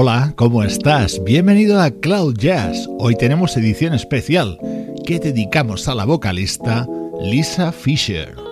Hola, ¿cómo estás? Bienvenido a Cloud Jazz. Hoy tenemos edición especial que dedicamos a la vocalista Lisa Fisher.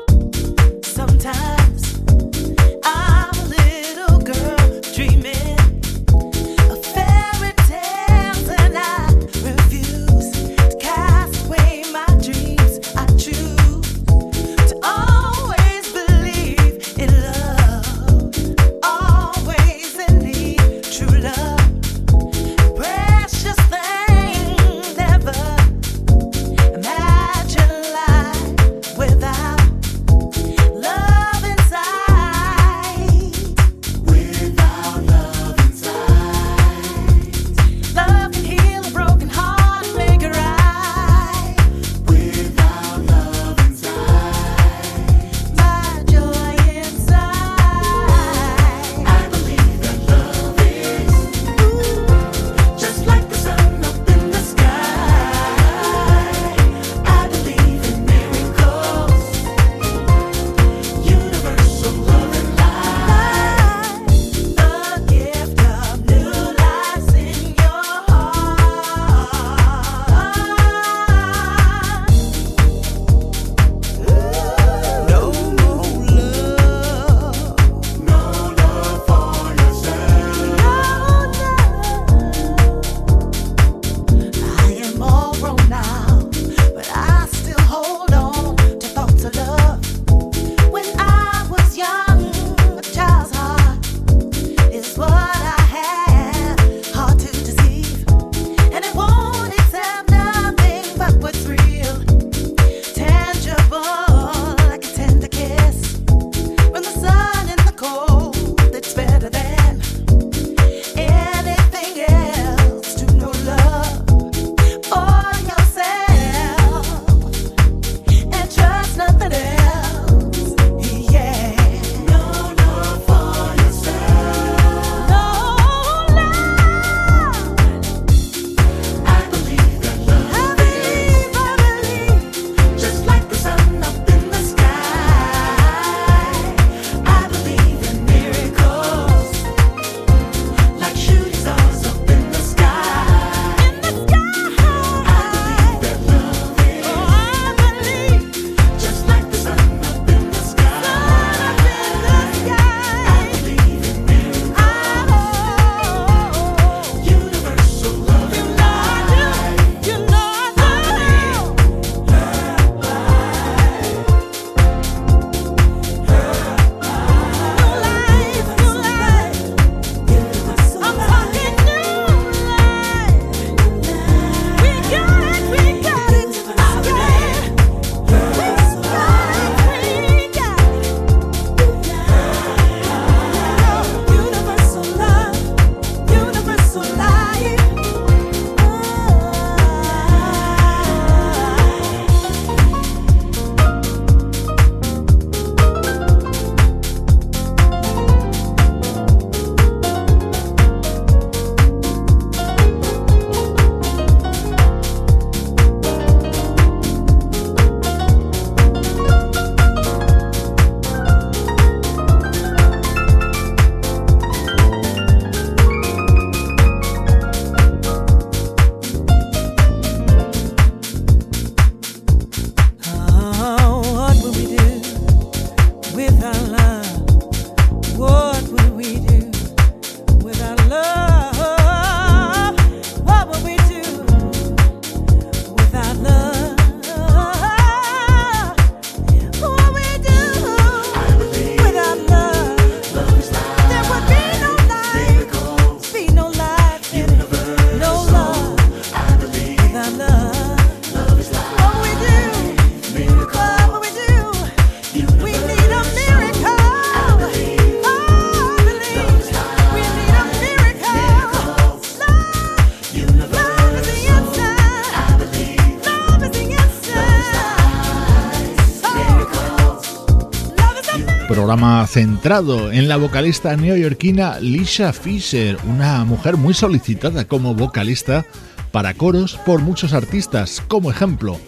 Programa centrado en la vocalista neoyorquina Lisha Fisher, una mujer muy solicitada como vocalista para coros por muchos artistas. Como ejemplo,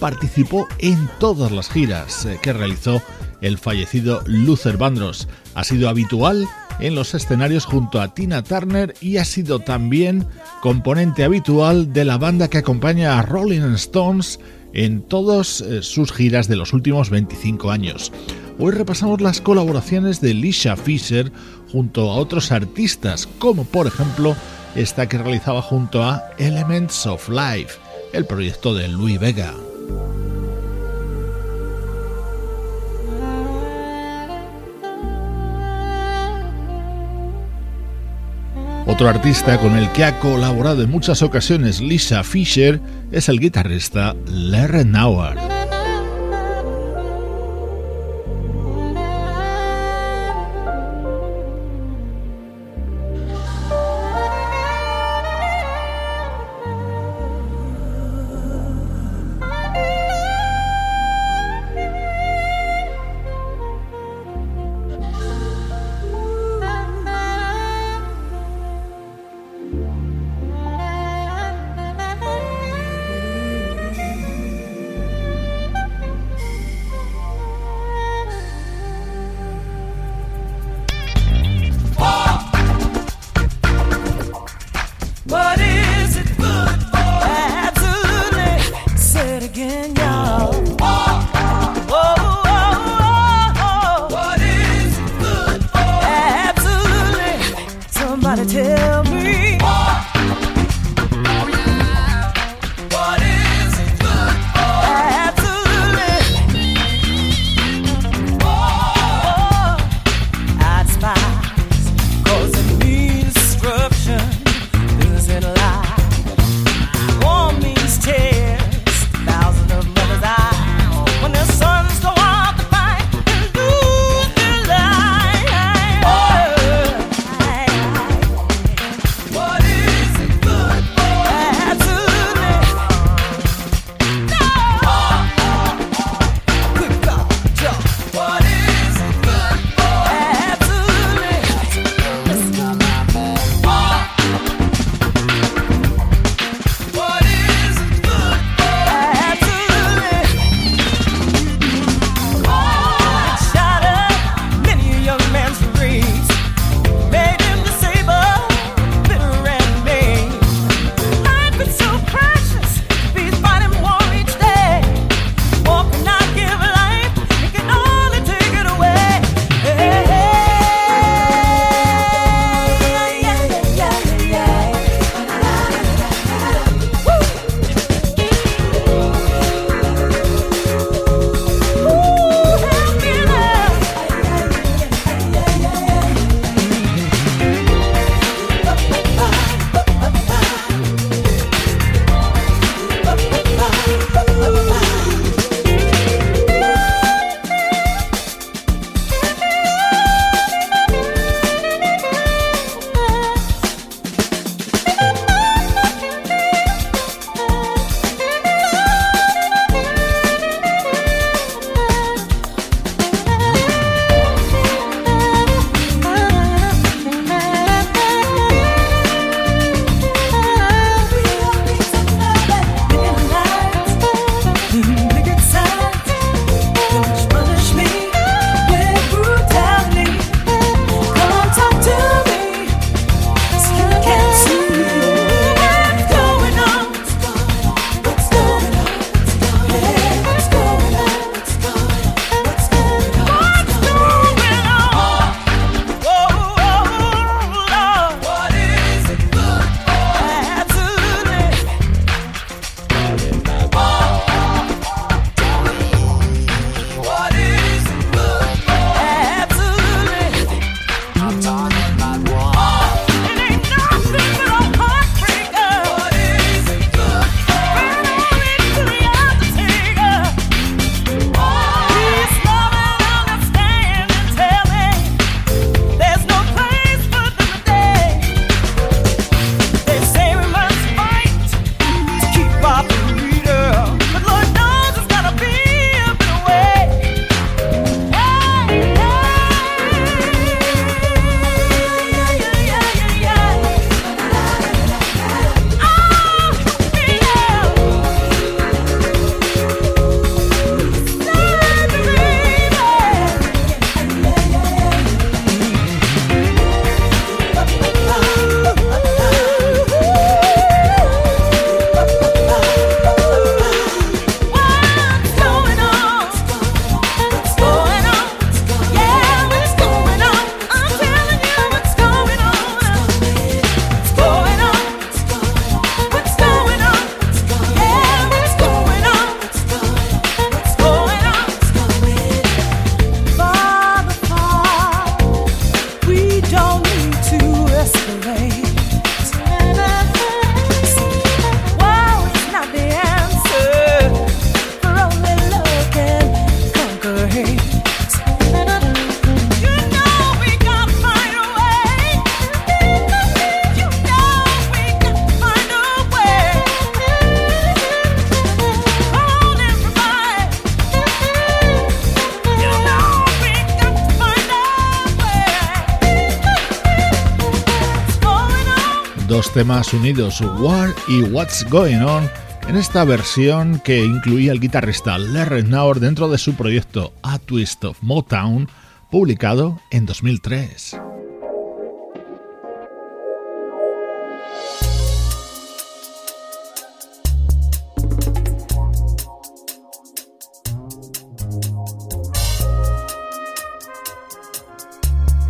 participó en todas las giras eh, que realizó el fallecido Luther Vandross. Ha sido habitual en los escenarios junto a Tina Turner y ha sido también componente habitual de la banda que acompaña a Rolling Stones en todas eh, sus giras de los últimos 25 años. Hoy repasamos las colaboraciones de Lisha Fisher junto a otros artistas, como por ejemplo esta que realizaba junto a Elements of Life, el proyecto de Louis Vega. Otro artista con el que ha colaborado en muchas ocasiones Lisa Fisher es el guitarrista Larry Nauer. tell temas unidos War y What's Going On en esta versión que incluía el guitarrista Larry dentro de su proyecto A Twist of Motown, publicado en 2003.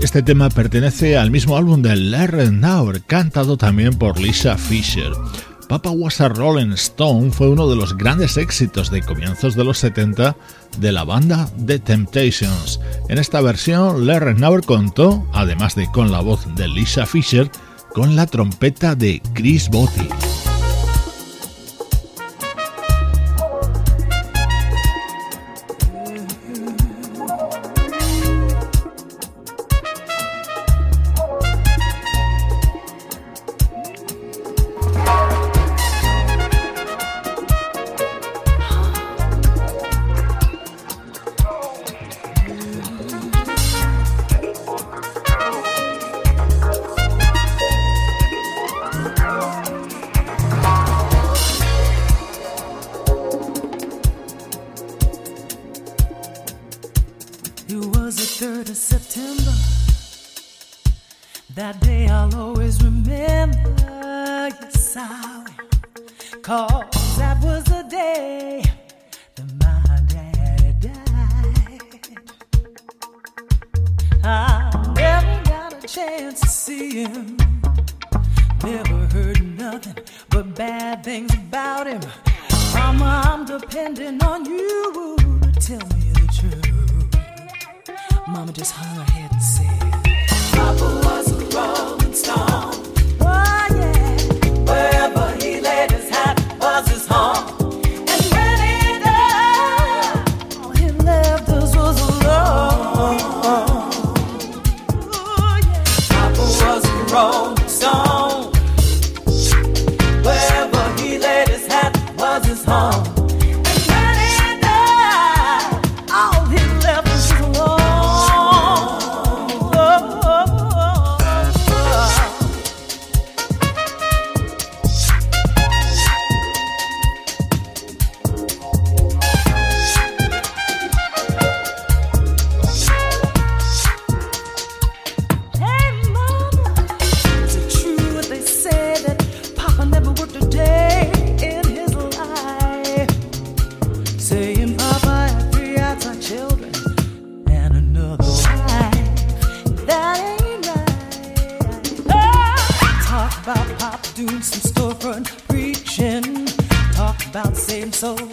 Este tema pertenece al mismo álbum de Larry Naur, cantado también por Lisa Fisher. Papa Was a Rolling Stone fue uno de los grandes éxitos de comienzos de los 70 de la banda The Temptations. En esta versión, Larry Naur contó, además de con la voz de Lisa Fisher, con la trompeta de Chris Botti. Papa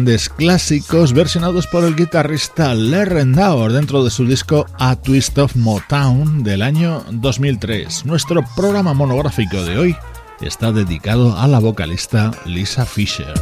grandes clásicos versionados por el guitarrista Larry Naur dentro de su disco A Twist of Motown del año 2003. Nuestro programa monográfico de hoy está dedicado a la vocalista Lisa Fisher.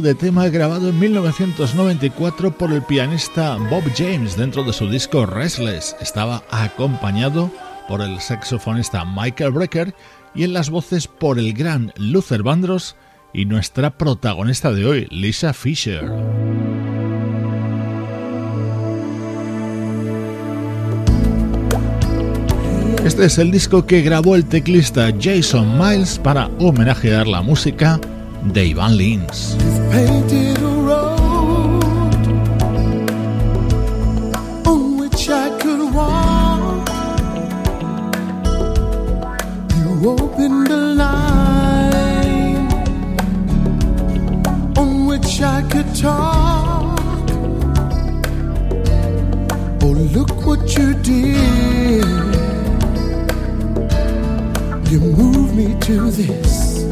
De tema grabado en 1994 por el pianista Bob James dentro de su disco Restless. Estaba acompañado por el saxofonista Michael Brecker y en las voces por el gran Luther Vandross y nuestra protagonista de hoy, Lisa Fisher. Este es el disco que grabó el teclista Jason Miles para homenajear la música de Ivan Lins. painted a road on which I could walk. You opened a line on which I could talk. Oh, look what you did. You moved me to this.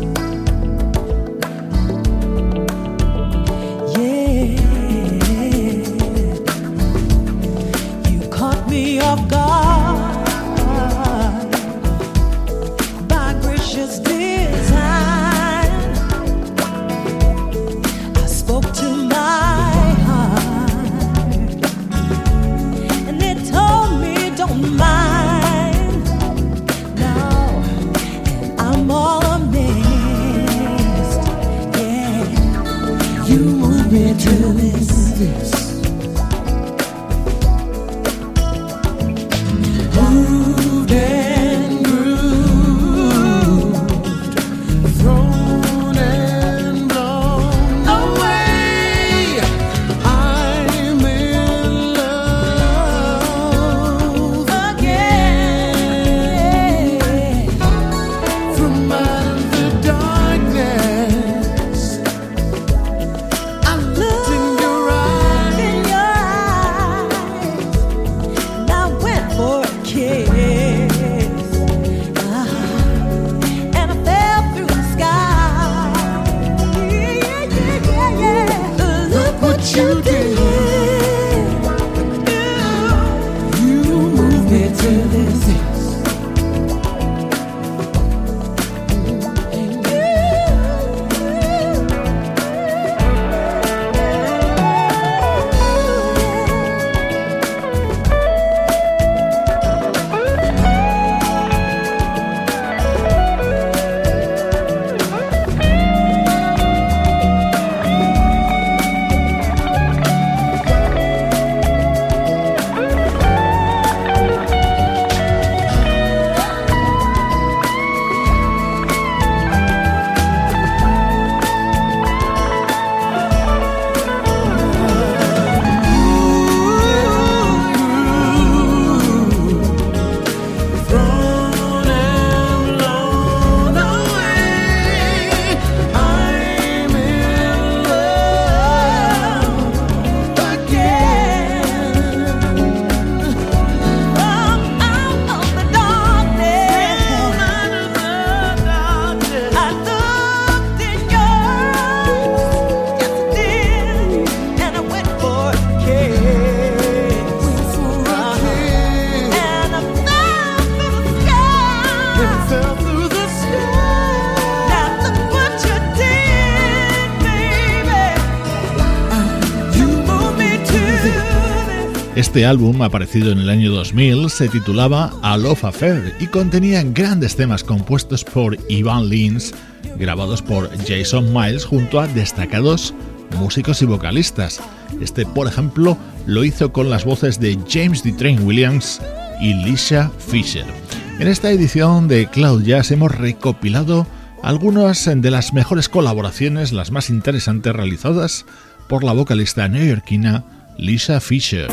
Este álbum, aparecido en el año 2000, se titulaba A Love Affair y contenía grandes temas compuestos por Ivan Lins, grabados por Jason Miles junto a destacados músicos y vocalistas. Este, por ejemplo, lo hizo con las voces de James D. Train Williams y Lisa Fisher. En esta edición de Cloud Jazz hemos recopilado algunas de las mejores colaboraciones, las más interesantes realizadas por la vocalista neoyorquina Lisa Fisher.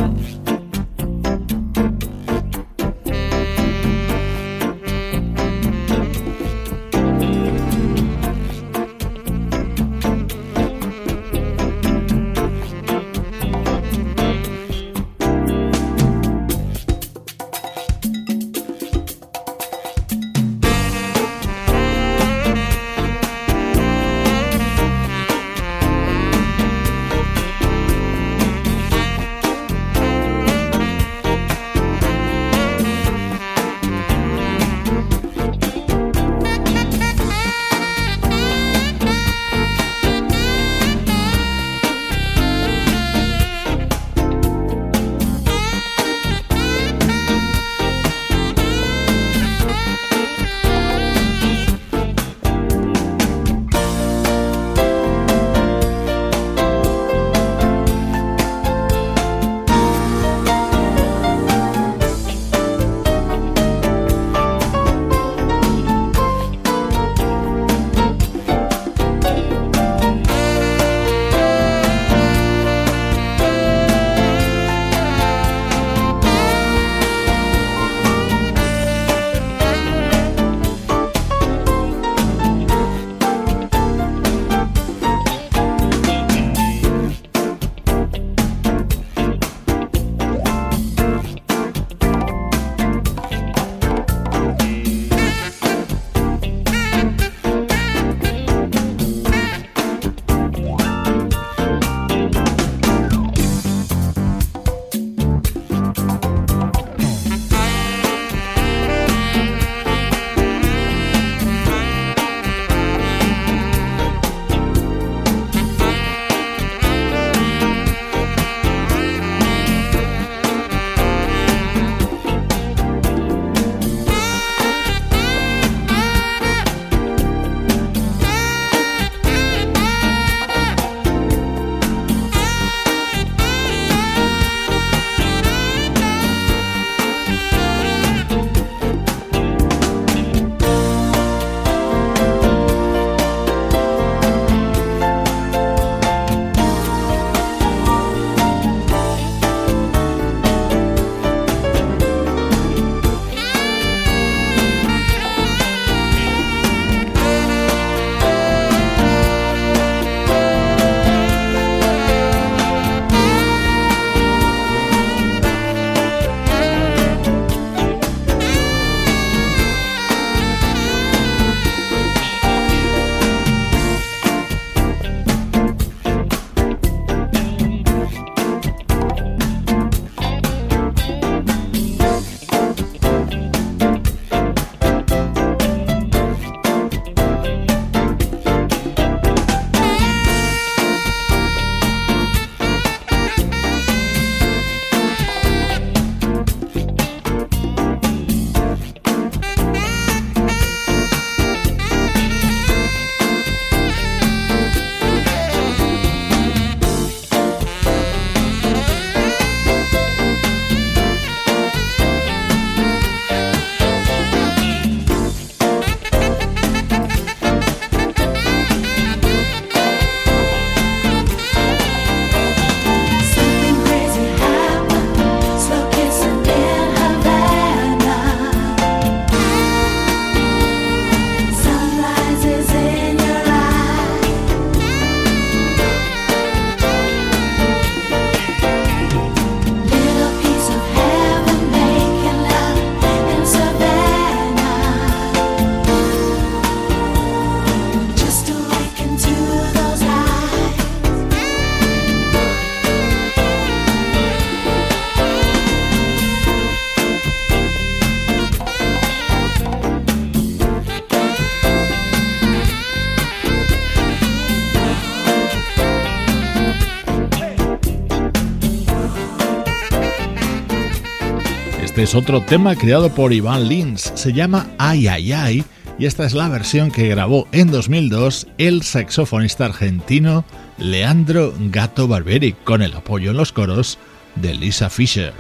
Es otro tema creado por Iván Lins, se llama Ay Ay Ay y esta es la versión que grabó en 2002 el saxofonista argentino Leandro Gato Barberi con el apoyo en los coros de Lisa Fischer.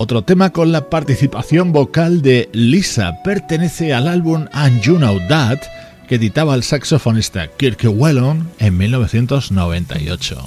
Otro tema con la participación vocal de Lisa pertenece al álbum And You Know That que editaba el saxofonista Kirk Whelan en 1998.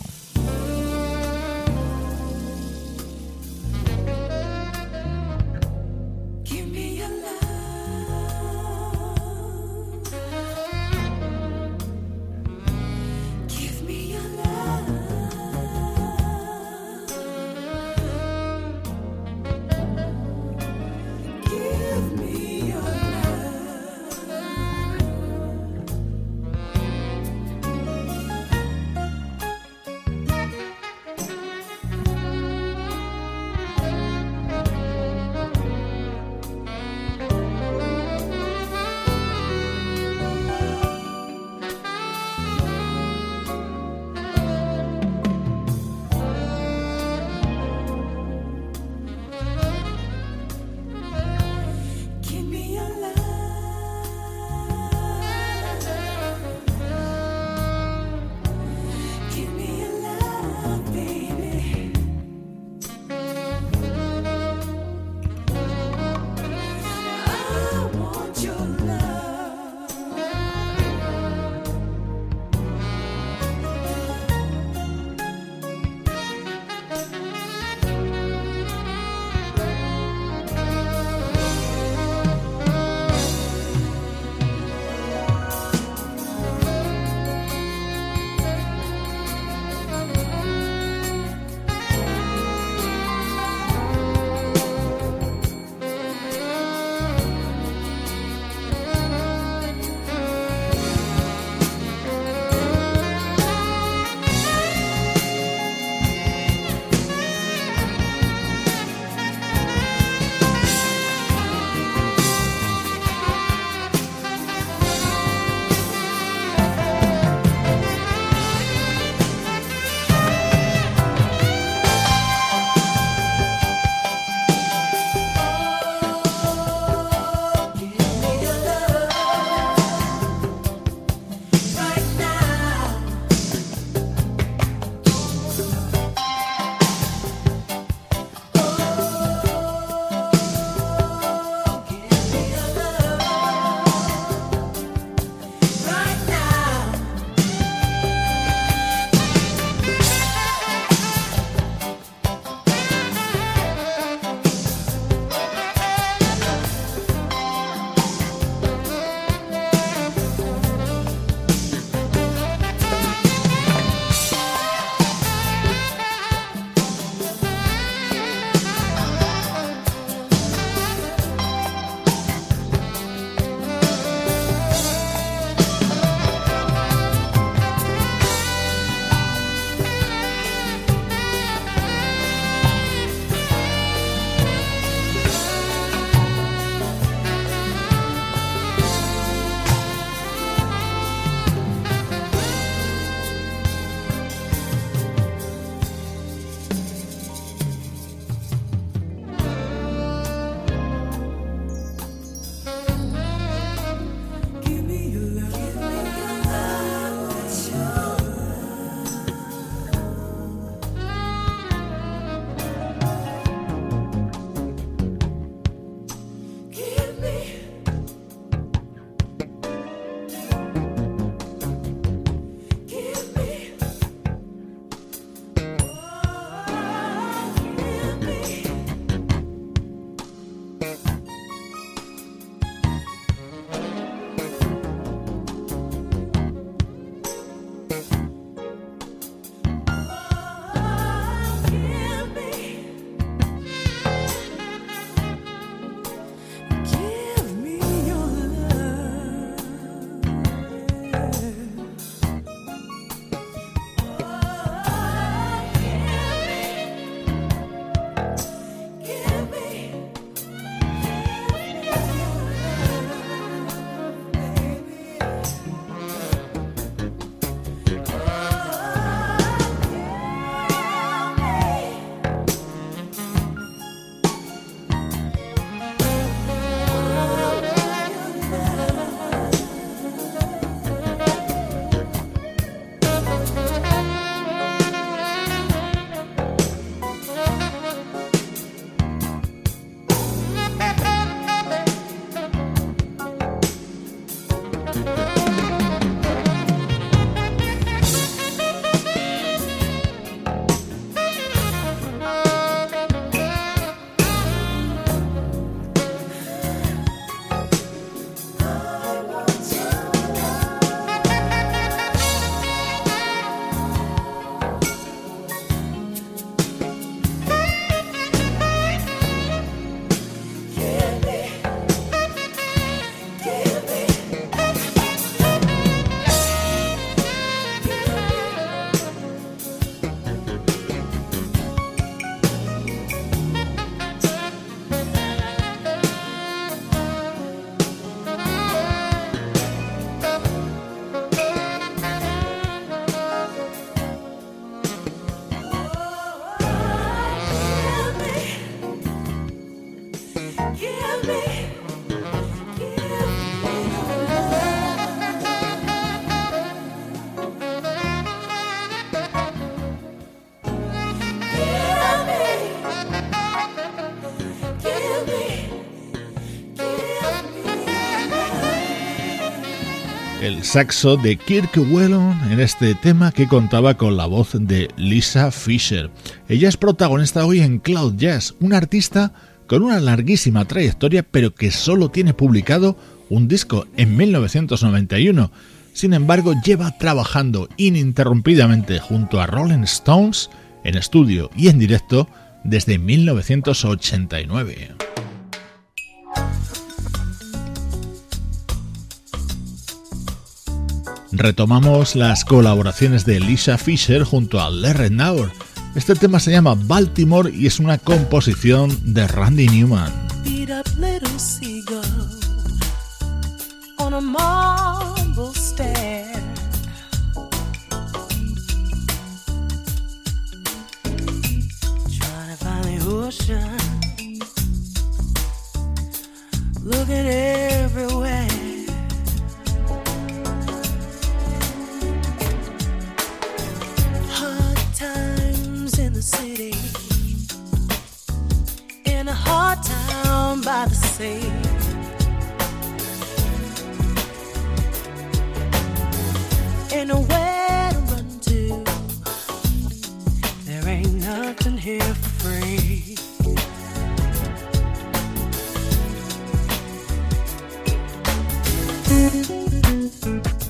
Saxo de Kirk Whelan en este tema que contaba con la voz de Lisa Fisher. Ella es protagonista hoy en Cloud Jazz, un artista con una larguísima trayectoria pero que solo tiene publicado un disco en 1991. Sin embargo, lleva trabajando ininterrumpidamente junto a Rolling Stones en estudio y en directo desde 1989. Retomamos las colaboraciones de Lisa Fisher junto a Larry Naur. Este tema se llama Baltimore y es una composición de Randy Newman. A town by the sea. In a way to run to, there ain't nothing here for free. Oh,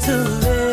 to live.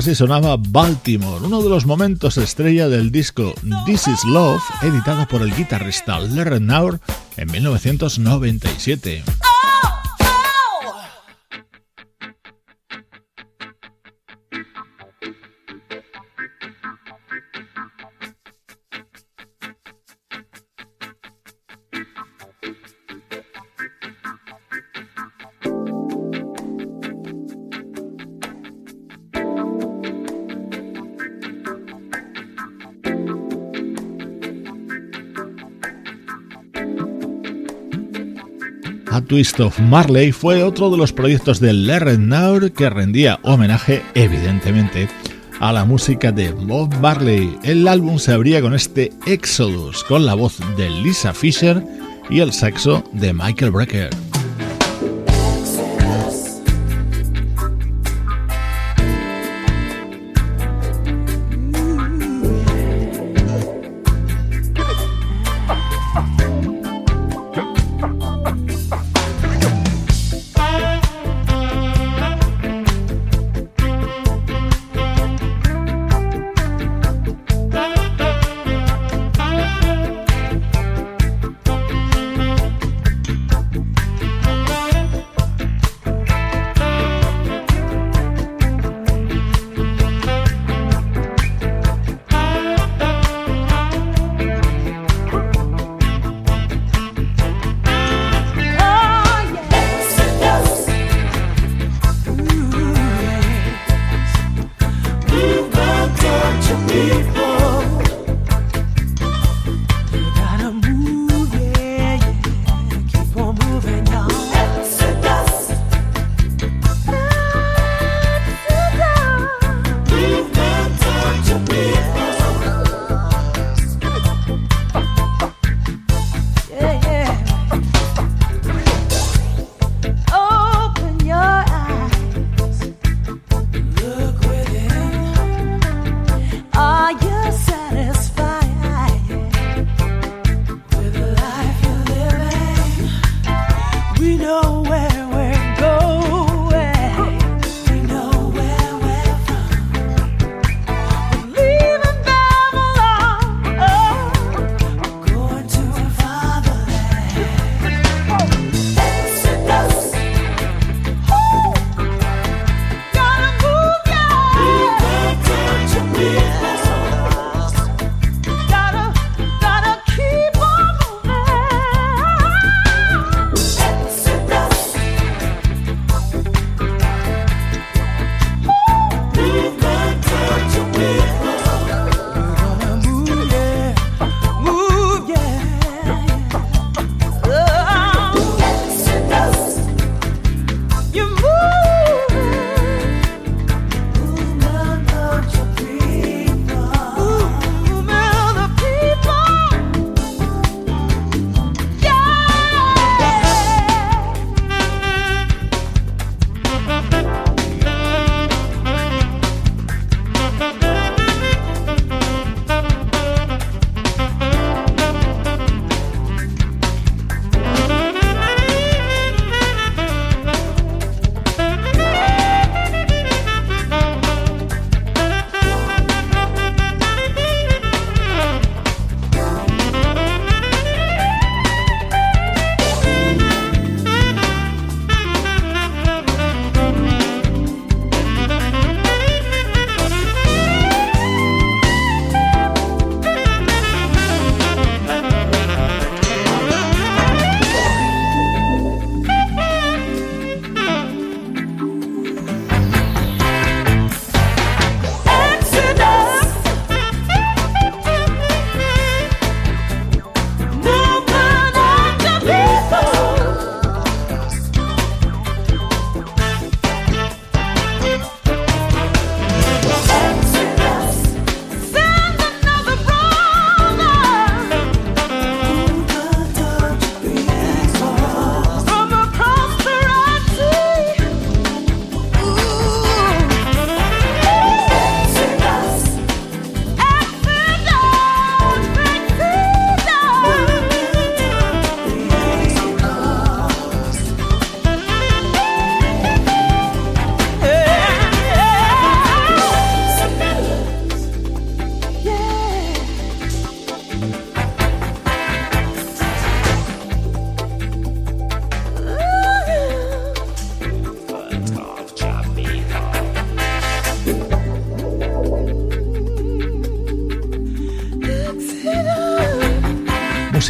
Así sonaba Baltimore, uno de los momentos estrella del disco This Is Love, editado por el guitarrista Larry Naur en 1997. A Twist of Marley fue otro de los proyectos de Larry que rendía homenaje, evidentemente, a la música de Bob Marley. El álbum se abría con este Exodus, con la voz de Lisa Fisher y el saxo de Michael Brecker.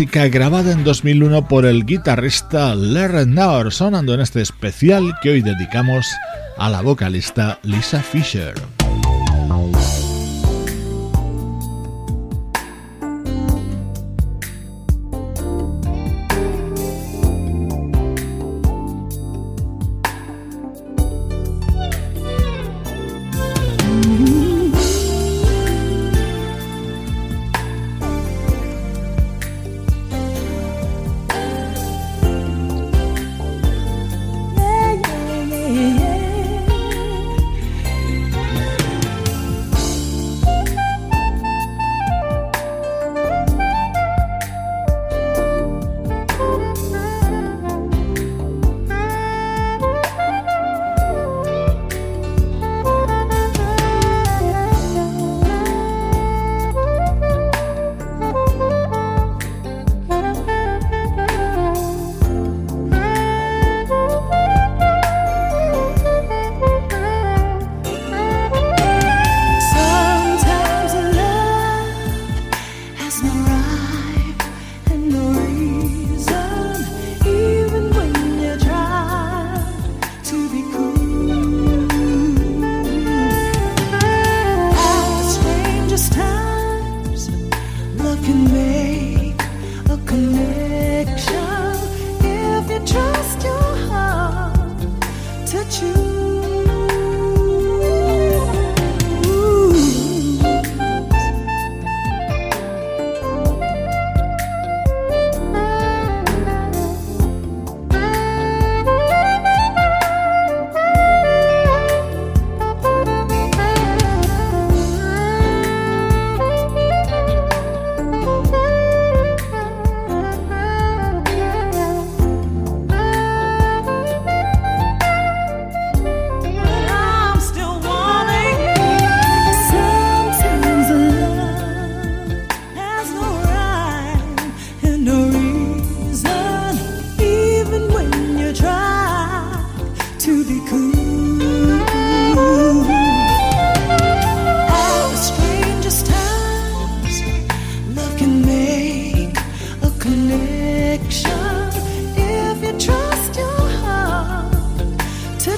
Música grabada en 2001 por el guitarrista Larry Naur, sonando en este especial que hoy dedicamos a la vocalista Lisa Fisher.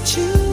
To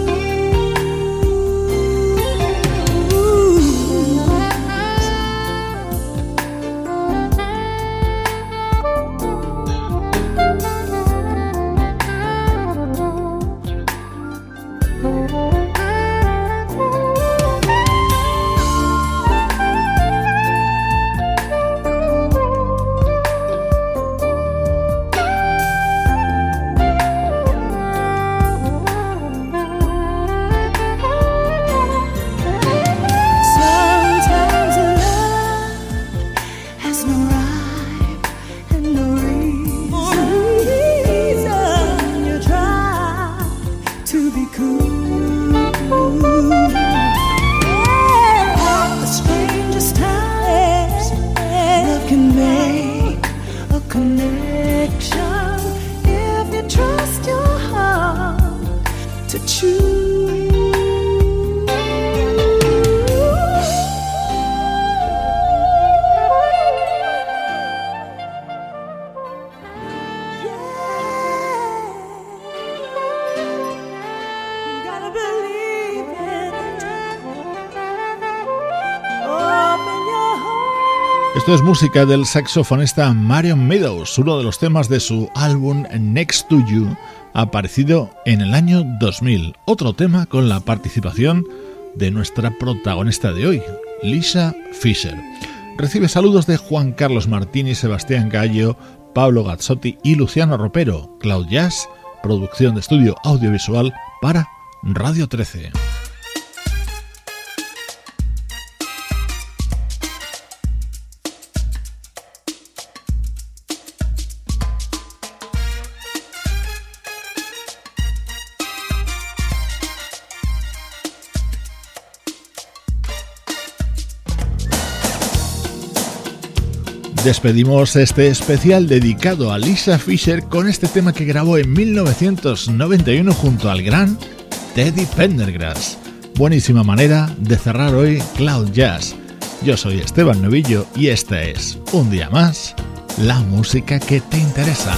Es música del saxofonista Marion Meadows, uno de los temas de su álbum Next to You, aparecido en el año 2000. Otro tema con la participación de nuestra protagonista de hoy, Lisa Fisher. Recibe saludos de Juan Carlos Martini, Sebastián Gallo, Pablo Gazzotti y Luciano Ropero. Cloud Jazz, producción de estudio audiovisual para Radio 13. Despedimos este especial dedicado a Lisa Fisher con este tema que grabó en 1991 junto al gran Teddy Pendergrass. Buenísima manera de cerrar hoy Cloud Jazz. Yo soy Esteban Novillo y esta es, un día más, la música que te interesa.